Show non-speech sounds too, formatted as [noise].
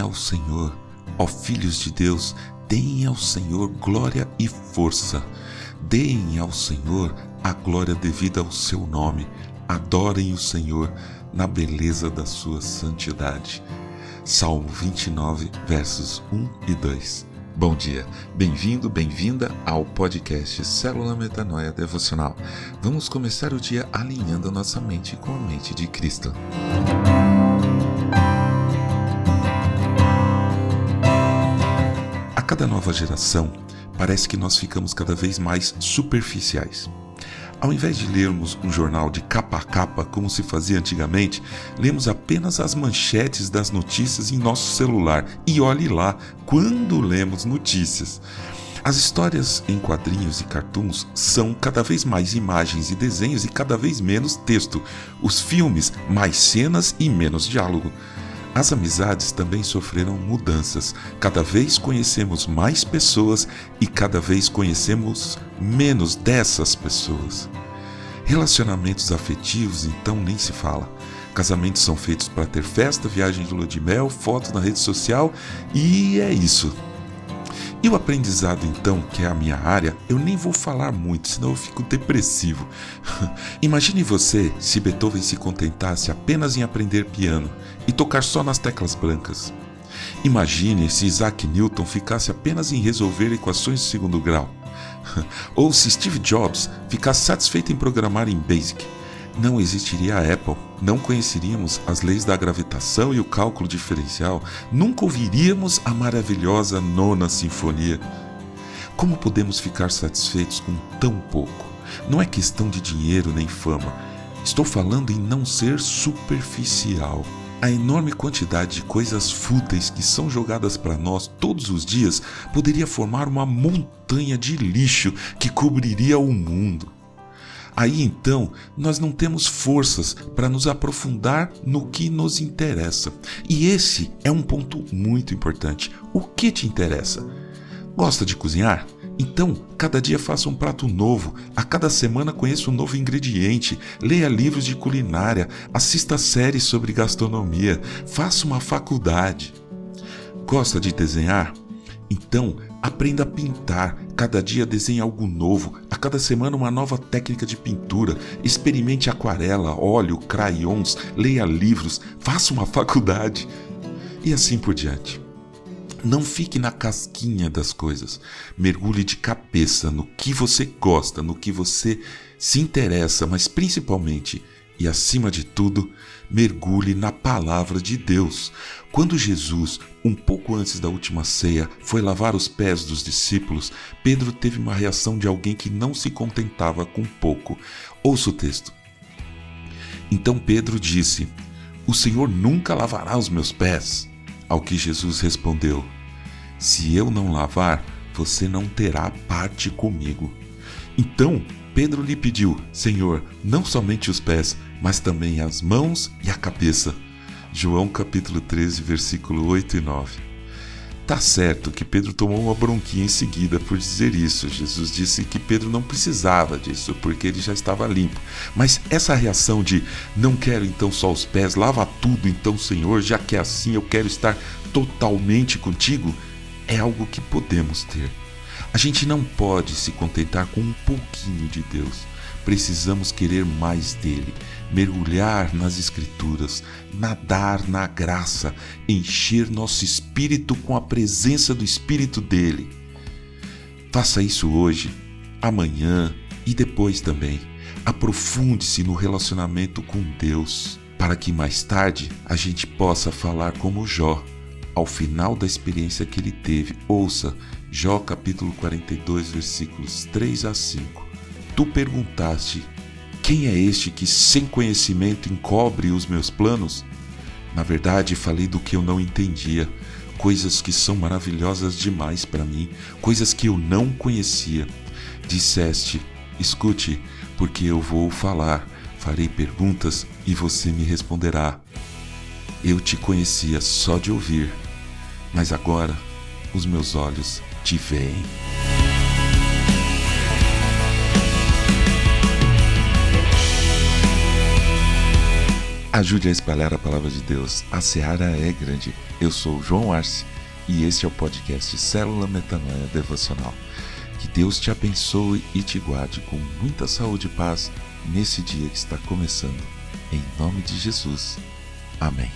ao Senhor, ó filhos de Deus, deem ao Senhor glória e força. Deem ao Senhor a glória devida ao seu nome. Adorem o Senhor na beleza da sua santidade. Salmo 29, versos 1 e 2. Bom dia, bem-vindo, bem-vinda ao podcast Célula Metanoia Devocional. Vamos começar o dia alinhando a nossa mente com a mente de Cristo. Cada nova geração, parece que nós ficamos cada vez mais superficiais. Ao invés de lermos um jornal de capa a capa, como se fazia antigamente, lemos apenas as manchetes das notícias em nosso celular. E olhe lá, quando lemos notícias. As histórias em quadrinhos e cartoons são cada vez mais imagens e desenhos e cada vez menos texto. Os filmes, mais cenas e menos diálogo. As amizades também sofreram mudanças. Cada vez conhecemos mais pessoas e cada vez conhecemos menos dessas pessoas. Relacionamentos afetivos, então, nem se fala. Casamentos são feitos para ter festa, viagem de lua de mel, foto na rede social e é isso. E o aprendizado, então, que é a minha área, eu nem vou falar muito, senão eu fico depressivo. [laughs] Imagine você se Beethoven se contentasse apenas em aprender piano e tocar só nas teclas brancas. Imagine se Isaac Newton ficasse apenas em resolver equações de segundo grau. [laughs] Ou se Steve Jobs ficasse satisfeito em programar em Basic não existiria a Apple, não conheceríamos as leis da gravitação e o cálculo diferencial, nunca ouviríamos a maravilhosa Nona Sinfonia. Como podemos ficar satisfeitos com tão pouco? Não é questão de dinheiro nem fama. Estou falando em não ser superficial. A enorme quantidade de coisas fúteis que são jogadas para nós todos os dias poderia formar uma montanha de lixo que cobriria o mundo. Aí então nós não temos forças para nos aprofundar no que nos interessa. E esse é um ponto muito importante. O que te interessa? Gosta de cozinhar? Então, cada dia faça um prato novo, a cada semana conheça um novo ingrediente, leia livros de culinária, assista séries sobre gastronomia, faça uma faculdade. Gosta de desenhar? Então, aprenda a pintar. Cada dia desenhe algo novo. A cada semana, uma nova técnica de pintura. Experimente aquarela, óleo, crayons, leia livros, faça uma [laughs] faculdade. E assim por diante. Não fique na casquinha das coisas. Mergulhe de cabeça no que você gosta, no que você se interessa, mas principalmente e, acima de tudo, mergulhe na palavra de Deus. Quando Jesus, um pouco antes da última ceia, foi lavar os pés dos discípulos, Pedro teve uma reação de alguém que não se contentava com pouco. Ouça o texto. Então Pedro disse: O Senhor nunca lavará os meus pés. Ao que Jesus respondeu: Se eu não lavar, você não terá parte comigo. Então Pedro lhe pediu: Senhor, não somente os pés, mas também as mãos e a cabeça. João capítulo 13, versículo 8 e 9. Tá certo que Pedro tomou uma bronquinha em seguida por dizer isso. Jesus disse que Pedro não precisava disso, porque ele já estava limpo. Mas essa reação de não quero então só os pés, lava tudo então, Senhor, já que é assim, eu quero estar totalmente contigo, é algo que podemos ter. A gente não pode se contentar com um pouquinho de Deus. Precisamos querer mais dele, mergulhar nas Escrituras, nadar na graça, encher nosso espírito com a presença do Espírito dele. Faça isso hoje, amanhã e depois também. Aprofunde-se no relacionamento com Deus, para que mais tarde a gente possa falar como Jó. Ao final da experiência que ele teve, ouça Jó capítulo 42, versículos 3 a 5. Tu perguntaste: Quem é este que sem conhecimento encobre os meus planos? Na verdade, falei do que eu não entendia, coisas que são maravilhosas demais para mim, coisas que eu não conhecia. Disseste: Escute, porque eu vou falar, farei perguntas e você me responderá. Eu te conhecia só de ouvir, mas agora os meus olhos te veem. Ajude a espalhar a palavra de Deus. A seara é grande. Eu sou João Arce e este é o podcast Célula Metanoia Devocional. Que Deus te abençoe e te guarde com muita saúde e paz nesse dia que está começando. Em nome de Jesus. Amém.